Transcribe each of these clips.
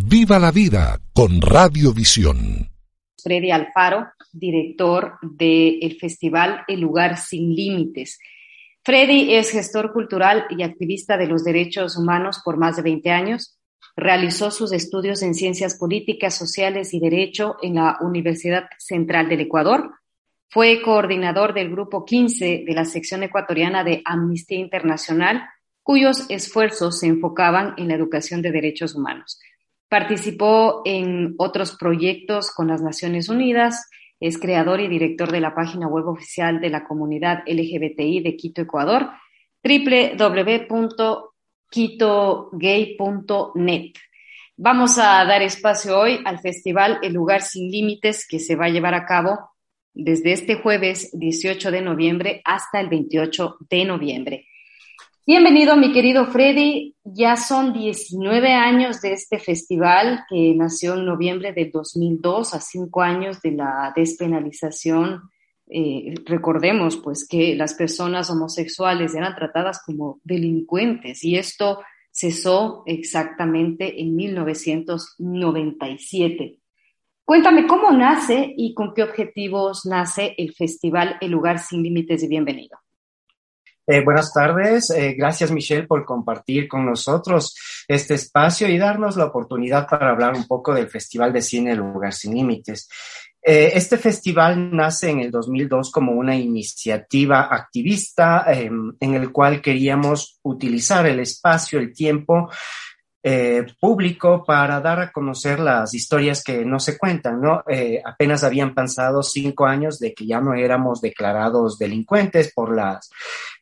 Viva la vida con Radiovisión. Freddy Alfaro, director del Festival El Lugar Sin Límites. Freddy es gestor cultural y activista de los derechos humanos por más de 20 años. Realizó sus estudios en Ciencias Políticas, Sociales y Derecho en la Universidad Central del Ecuador. Fue coordinador del Grupo 15 de la sección ecuatoriana de Amnistía Internacional, cuyos esfuerzos se enfocaban en la educación de derechos humanos. Participó en otros proyectos con las Naciones Unidas, es creador y director de la página web oficial de la comunidad LGBTI de Quito, Ecuador, www quitogay.net. Vamos a dar espacio hoy al festival El Lugar Sin Límites que se va a llevar a cabo desde este jueves 18 de noviembre hasta el 28 de noviembre. Bienvenido, mi querido Freddy. Ya son 19 años de este festival que nació en noviembre del 2002, a cinco años de la despenalización eh, recordemos pues que las personas homosexuales eran tratadas como delincuentes y esto cesó exactamente en 1997. Cuéntame cómo nace y con qué objetivos nace el festival El lugar sin límites de bienvenido. Eh, buenas tardes, eh, gracias Michelle por compartir con nosotros este espacio y darnos la oportunidad para hablar un poco del Festival de Cine lugar sin límites. Eh, este festival nace en el 2002 como una iniciativa activista em, en el cual queríamos utilizar el espacio, el tiempo eh, público para dar a conocer las historias que no se cuentan, ¿no? Eh, apenas habían pasado cinco años de que ya no éramos declarados delincuentes por la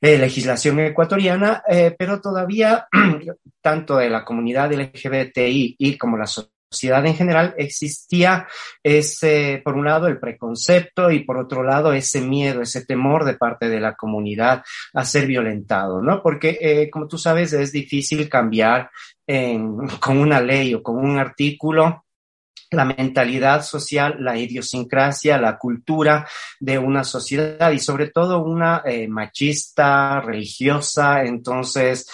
legislación ecuatoriana, pero todavía tanto de la comunidad LGBTI y como la sociedad en general existía ese, por un lado, el preconcepto y por otro lado, ese miedo, ese temor de parte de la comunidad a ser violentado, ¿no? Porque, eh, como tú sabes, es difícil cambiar con una ley o con un artículo la mentalidad social, la idiosincrasia, la cultura de una sociedad y sobre todo una eh, machista, religiosa. Entonces,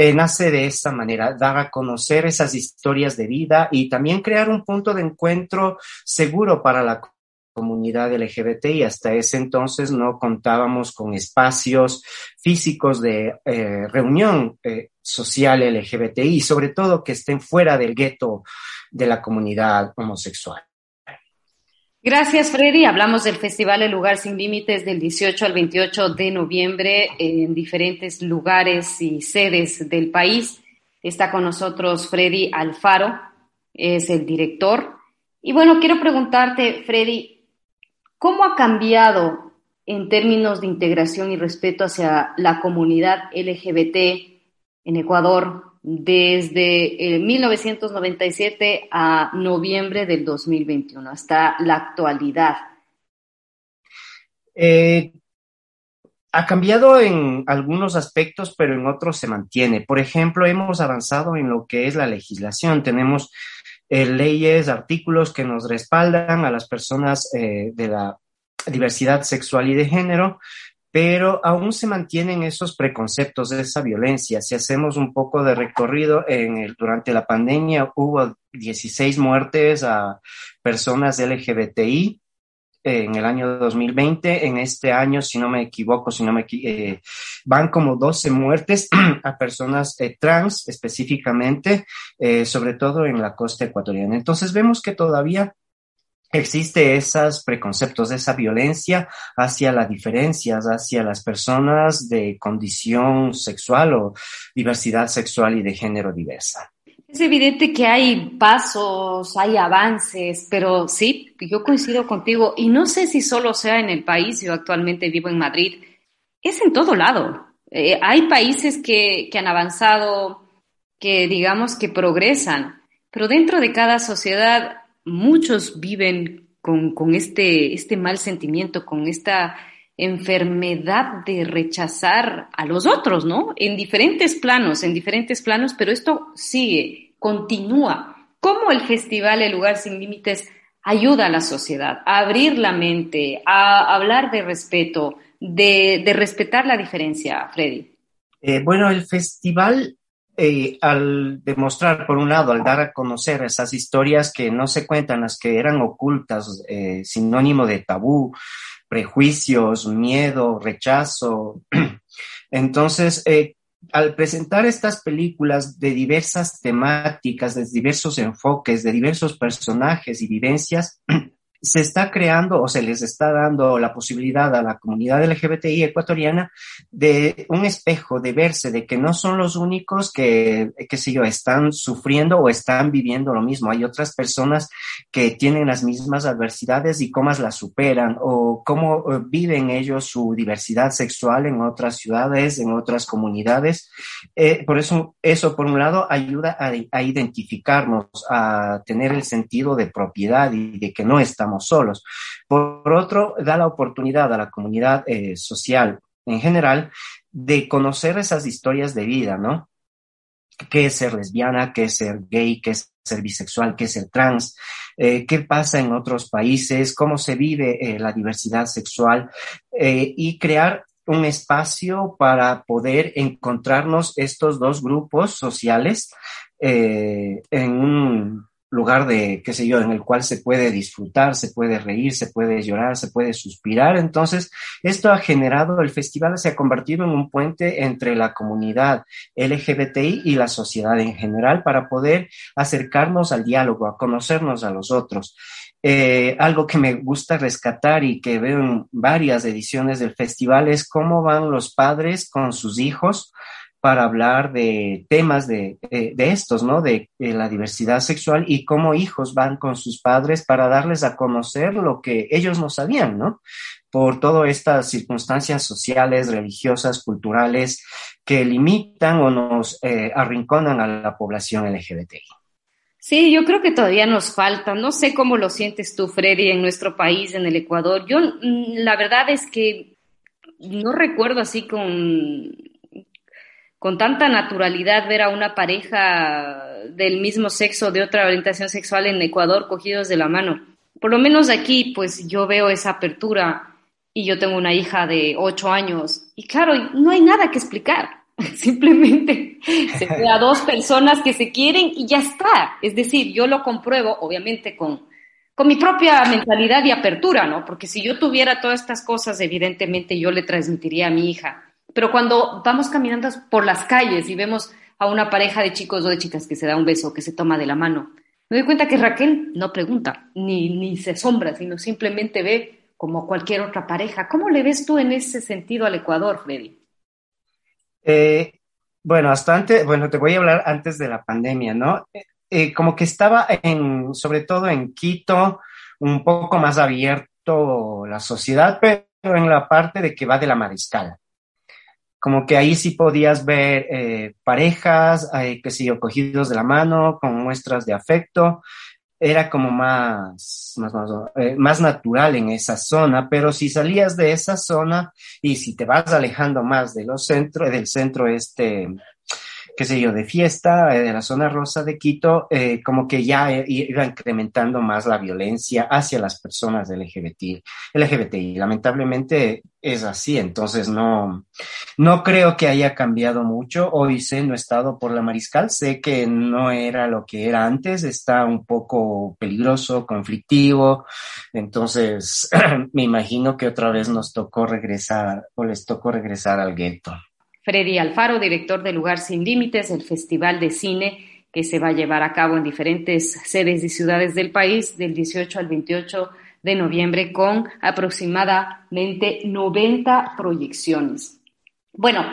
eh, nace de esta manera, dar a conocer esas historias de vida y también crear un punto de encuentro seguro para la comunidad LGBT y hasta ese entonces no contábamos con espacios físicos de eh, reunión eh, social LGBTI sobre todo que estén fuera del gueto de la comunidad homosexual. Gracias, Freddy. Hablamos del Festival El Lugar Sin Límites del 18 al 28 de noviembre en diferentes lugares y sedes del país. Está con nosotros Freddy Alfaro, es el director. Y bueno, quiero preguntarte, Freddy, ¿cómo ha cambiado en términos de integración y respeto hacia la comunidad LGBT en Ecuador desde 1997 eh, a noviembre del 2021, hasta la actualidad? Eh, ha cambiado en algunos aspectos, pero en otros se mantiene. Por ejemplo, hemos avanzado en lo que es la legislación. Tenemos eh, leyes, artículos que nos respaldan a las personas de la diversidad sexual y de género, pero aún se mantienen esos preconceptos de esa violencia. Si hacemos un poco de recorrido, en el, durante la pandemia hubo 16 muertes a personas LGBTI en el año 2020. En este año, si no me equivoco, si no me eh, van como 12 muertes a personas eh, trans específicamente, eh, sobre todo en la costa ecuatoriana. Entonces vemos que todavía existe esos preconceptos, esa violencia hacia las diferencias, hacia las personas de condición sexual o diversidad sexual y de género diversa. Es evidente que hay pasos, hay avances, pero sí, yo coincido contigo y no sé si solo sea en el país, yo actualmente vivo en Madrid, es en todo lado. Eh, hay países que, que han avanzado, que digamos que progresan, Pero dentro de cada sociedad, muchos viven con, con este, este mal sentimiento, con esta enfermedad de rechazar a los otros, ¿no? En diferentes planos, en diferentes planos, pero esto sigue, continúa. ¿Cómo el festival El lugar sin límites ayuda a la sociedad a abrir la mente, a hablar de respeto, de, respetar la diferencia, Freddy? Eh, bueno, el festival eh, al demostrar, por un lado, al dar a conocer esas historias que no se cuentan, las que eran ocultas, eh, sinónimo de tabú, prejuicios, miedo, rechazo. Entonces, eh, al presentar estas películas de diversas temáticas, de diversos enfoques, de diversos personajes y vivencias, se está creando o se les está dando la posibilidad a la comunidad LGBTI ecuatoriana de un espejo, de verse, de que no son los únicos que, qué sé yo, están sufriendo o están viviendo lo mismo. Hay otras personas que tienen las mismas adversidades y cómo las superan o cómo eh, viven ellos su diversidad sexual en otras ciudades, en otras comunidades. Eh, por eso, eso por un lado ayuda a, a identificarnos, a tener el sentido de propiedad y de que no estamos solos. Por otro, da la oportunidad a la comunidad eh, social en general de conocer esas historias de vida, ¿no? ¿Qué es ser lesbiana? ¿Qué es ser gay? ¿Qué es ser bisexual? ¿Qué es ser trans? Eh, ¿Qué pasa en otros países? ¿Cómo se vive eh, la diversidad sexual? y crear un espacio para poder encontrarnos estos dos grupos sociales en un lugar de, qué sé yo, en el cual se puede disfrutar, se puede reír, se puede llorar, se puede suspirar. Entonces, esto ha generado, el festival se ha convertido en un puente entre la comunidad LGBTI y la sociedad en general para poder acercarnos al diálogo, a conocernos a los otros. Eh, algo que me gusta rescatar y que veo en varias ediciones del festival es cómo van los padres con sus hijos para hablar de temas de, estos, ¿no? De, la diversidad sexual y cómo hijos van con sus padres para darles a conocer lo que ellos no sabían, ¿no? Por todas estas circunstancias sociales, religiosas, culturales que limitan o nos eh, arrinconan a la población LGBTI. Sí, yo creo que todavía nos falta. No sé cómo lo sientes tú, Freddy, en nuestro país, en el Ecuador. Yo, mm, la verdad es que no recuerdo así con con tanta naturalidad ver a una pareja del mismo sexo, de otra orientación sexual en Ecuador cogidos de la mano. Por lo menos aquí, pues yo veo esa apertura y yo tengo una hija de ocho años y claro, no hay nada que explicar. Simplemente se ve a dos personas que se quieren y ya está. Es decir, yo lo compruebo, obviamente, con, con mi propia mentalidad y apertura, ¿no? Porque si yo tuviera todas estas cosas, evidentemente yo le transmitiría a mi hija pero cuando vamos caminando por las calles y vemos a una pareja de chicos o de chicas que se da un beso, que se toma de la mano, me doy cuenta que Raquel no pregunta, ni, ni se asombra, sino simplemente ve como cualquier otra pareja. ¿Cómo le ves tú en ese sentido al Ecuador, Freddy? Eh, bueno, hasta antes, bueno, te voy a hablar antes de la pandemia, ¿no? Eh, como que estaba en, sobre todo en Quito, un poco más abierto la sociedad, pero en la parte de que va de la mariscal como que ahí sí podías ver eh, parejas, que sé yo, cogidos de la mano, con muestras de afecto. Era como más, más, más, eh, más, natural en esa zona, pero si salías de esa zona y si te vas alejando más de los centros, del centro este, qué sé yo, de fiesta, eh, de la zona rosa de Quito, eh, como que ya iba incrementando más la violencia hacia las personas LGBTI. LGBTI. Lamentablemente es así, entonces no, no creo que haya cambiado mucho. Hoy sé, no he estado por la Mariscal, sé que no era lo que era antes, está un poco peligroso, conflictivo, entonces me imagino que otra vez nos tocó regresar o les tocó regresar al gueto. Freddy Alfaro, director de Lugar Sin Límites, el festival de cine que se va a llevar a cabo en diferentes sedes y ciudades del país del 18 al 28 de noviembre con aproximadamente 90 proyecciones. Bueno,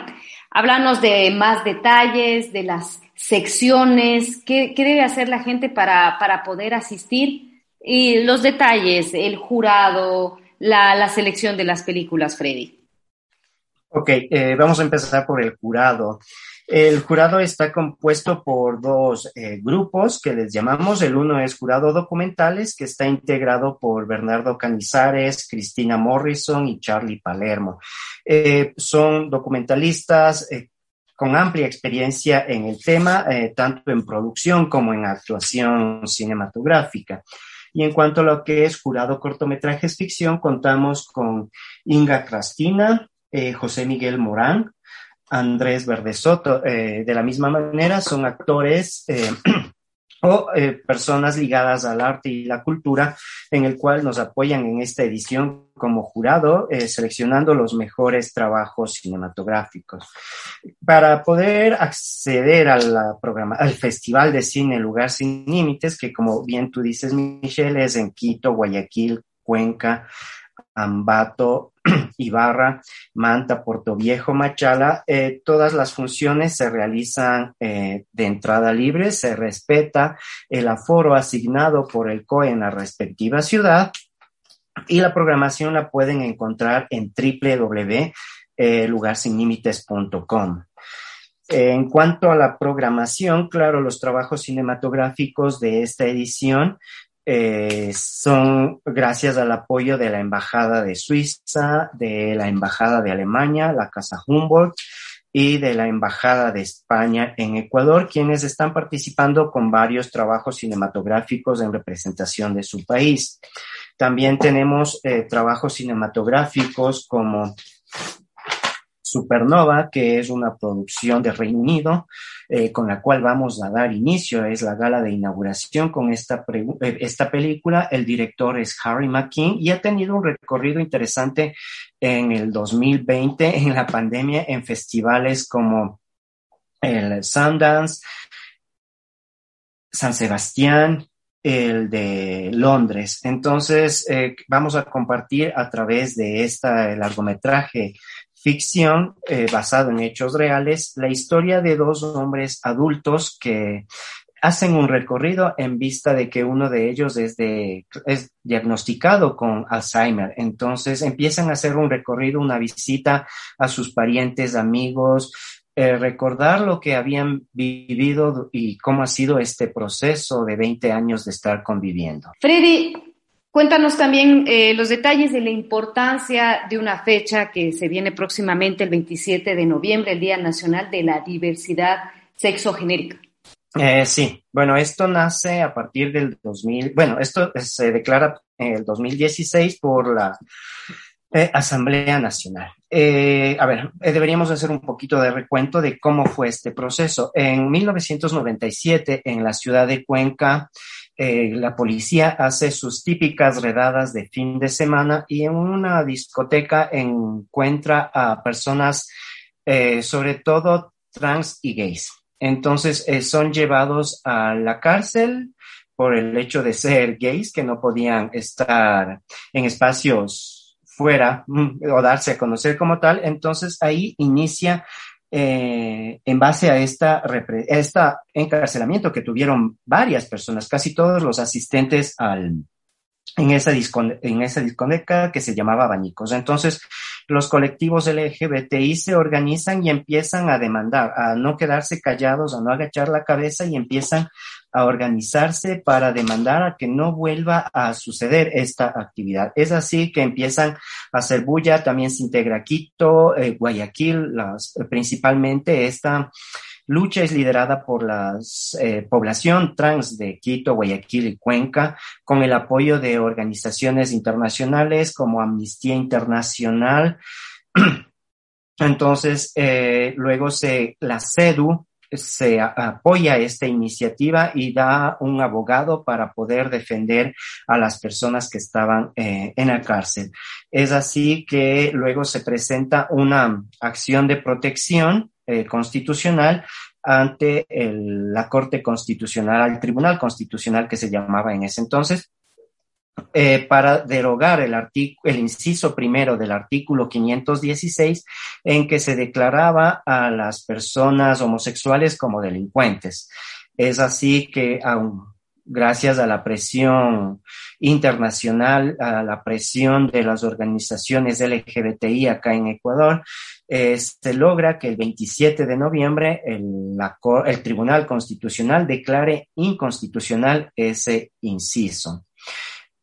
háblanos de más detalles, de las secciones, qué, debe hacer la gente para, para, poder asistir y los detalles, el jurado, la, la selección de las películas, Freddy. Ok, eh, vamos a empezar por el jurado. El jurado está compuesto por dos eh, grupos que les llamamos. El uno es jurado documentales, que está integrado por Bernardo Canizares, Cristina Morrison y Charlie Palermo. Eh, son documentalistas con amplia experiencia en el tema, tanto en producción como en actuación cinematográfica. Y en cuanto a lo que es jurado cortometrajes ficción, contamos con Inga Crastina, José Miguel Morán, Andrés Verdesoto. Eh, de la misma manera, son actores eh, o eh, personas ligadas al arte y la cultura, en el cual nos apoyan en esta edición como jurado, seleccionando los mejores trabajos cinematográficos. Para poder acceder a la programa, al Festival de Cine Lugar Sin Límites, que como bien tú dices, Michelle, es en Quito, Guayaquil, Cuenca, Ambato, Ibarra, Manta, Puerto Viejo, Machala, eh, todas las funciones se realizan eh, de entrada libre, se respeta el aforo asignado por el COE en la respectiva ciudad y la programación la pueden encontrar en www.lugarsinlimites.com. En cuanto a la programación, claro, los trabajos cinematográficos de esta edición eh, son gracias al apoyo de la Embajada de Suiza, de la Embajada de Alemania, la Casa Humboldt y de la Embajada de España en Ecuador, quienes están participando con varios trabajos cinematográficos en representación de su país. También tenemos eh, trabajos cinematográficos como Supernova, que es una producción de Reino Unido, eh, con la cual vamos a dar inicio. Es la gala de inauguración con esta, eh, esta película. El director es Harry McKean y ha tenido un recorrido interesante en el 2020, en la pandemia, en festivales como el Sundance, San Sebastián, el de Londres. Entonces, eh, vamos a compartir a través de este largometraje ficción eh, basado en hechos reales, la historia de dos hombres adultos que hacen un recorrido en vista de que uno de ellos es, es diagnosticado con Alzheimer. Entonces empiezan a hacer un recorrido, una visita a sus parientes, amigos, eh, recordar lo que habían vivido y cómo ha sido este proceso de 20 años de estar conviviendo. Freddy, Cuéntanos también eh, los detalles de la importancia de una fecha que se viene próximamente el 27 de noviembre, el Día Nacional de la Diversidad Sexogenérica. Eh, sí, bueno, esto nace a partir del 2000, bueno, esto se declara en el 2016 por la eh, Asamblea Nacional. a ver, deberíamos hacer un poquito de recuento de cómo fue este proceso. En 1997, en la ciudad de Cuenca, eh, la policía hace sus típicas redadas de fin de semana y en una discoteca encuentra a personas, eh, sobre todo trans y gays. Entonces eh, son llevados a la cárcel por el hecho de ser gays, que no podían estar en espacios fuera mm, o darse a conocer como tal. Entonces ahí inicia eh, en base a esta, esta encarcelamiento que tuvieron varias personas, casi todos los asistentes al, en esa, en esa discoteca que se llamaba Bañicos. Entonces, los colectivos LGBTI se organizan y empiezan a demandar, a no quedarse callados, a no agachar la cabeza y empiezan a organizarse para demandar a que no vuelva a suceder esta actividad. Es así que empiezan a hacer bulla, también se integra Quito, eh, Guayaquil, las, principalmente esta lucha es liderada por la eh, población trans de Quito, Guayaquil y Cuenca, con el apoyo de organizaciones internacionales como Amnistía Internacional. Entonces, eh, luego se, la CEDU se apoya esta iniciativa y da un abogado para poder defender a las personas que estaban eh, en la cárcel. Es así que luego se presenta una acción de protección eh, constitucional ante la Corte Constitucional, al Tribunal Constitucional que se llamaba en ese entonces, eh, para derogar el, inciso primero del artículo 516 en que se declaraba a las personas homosexuales como delincuentes. Es así que aún gracias a la presión internacional, a la presión de las organizaciones LGBTI acá en Ecuador, se logra que el 27 de noviembre el Tribunal Constitucional declare inconstitucional ese inciso.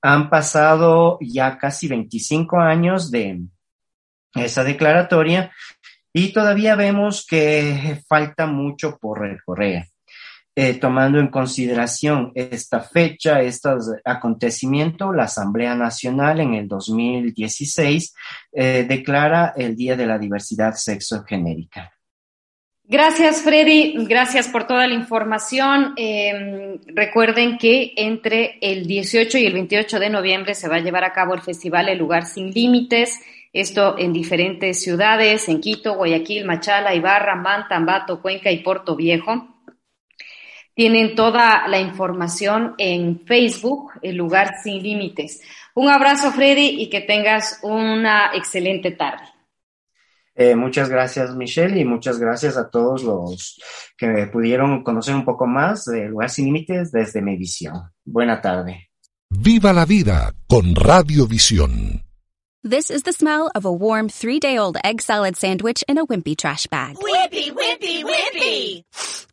Han pasado ya casi 25 años de esa declaratoria y todavía vemos que falta mucho por recorrer. Eh, tomando en consideración esta fecha, este acontecimiento, la Asamblea Nacional en el 2016 eh, declara el Día de la Diversidad Sexogenérica. Gracias, Freddy. Gracias por toda la información. Em, recuerden que entre el 18 y el 28 de noviembre se va a llevar a cabo el festival El Lugar Sin Límites. Esto en diferentes ciudades, en Quito, Guayaquil, Machala, Ibarra, Manta, Ambato, Cuenca y Puerto Viejo. Tienen toda la información en Facebook, El Lugar Sin Límites. Un abrazo, Freddy, y que tengas una excelente tarde. Eh, muchas gracias, Michelle, y muchas gracias a todos los que pudieron conocer un poco más de Lugar Sin Límites desde mi visión. Buena tarde. Viva la vida con Radiovisión. This is the smell of a warm three-day-old egg salad sandwich in a wimpy trash bag. Wimpy, wimpy, wimpy!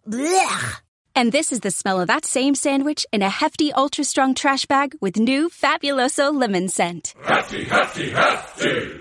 Blech! And this is the smell of that same sandwich in a hefty, ultra strong trash bag with new Fabuloso lemon scent. Hefty, hefty, hefty!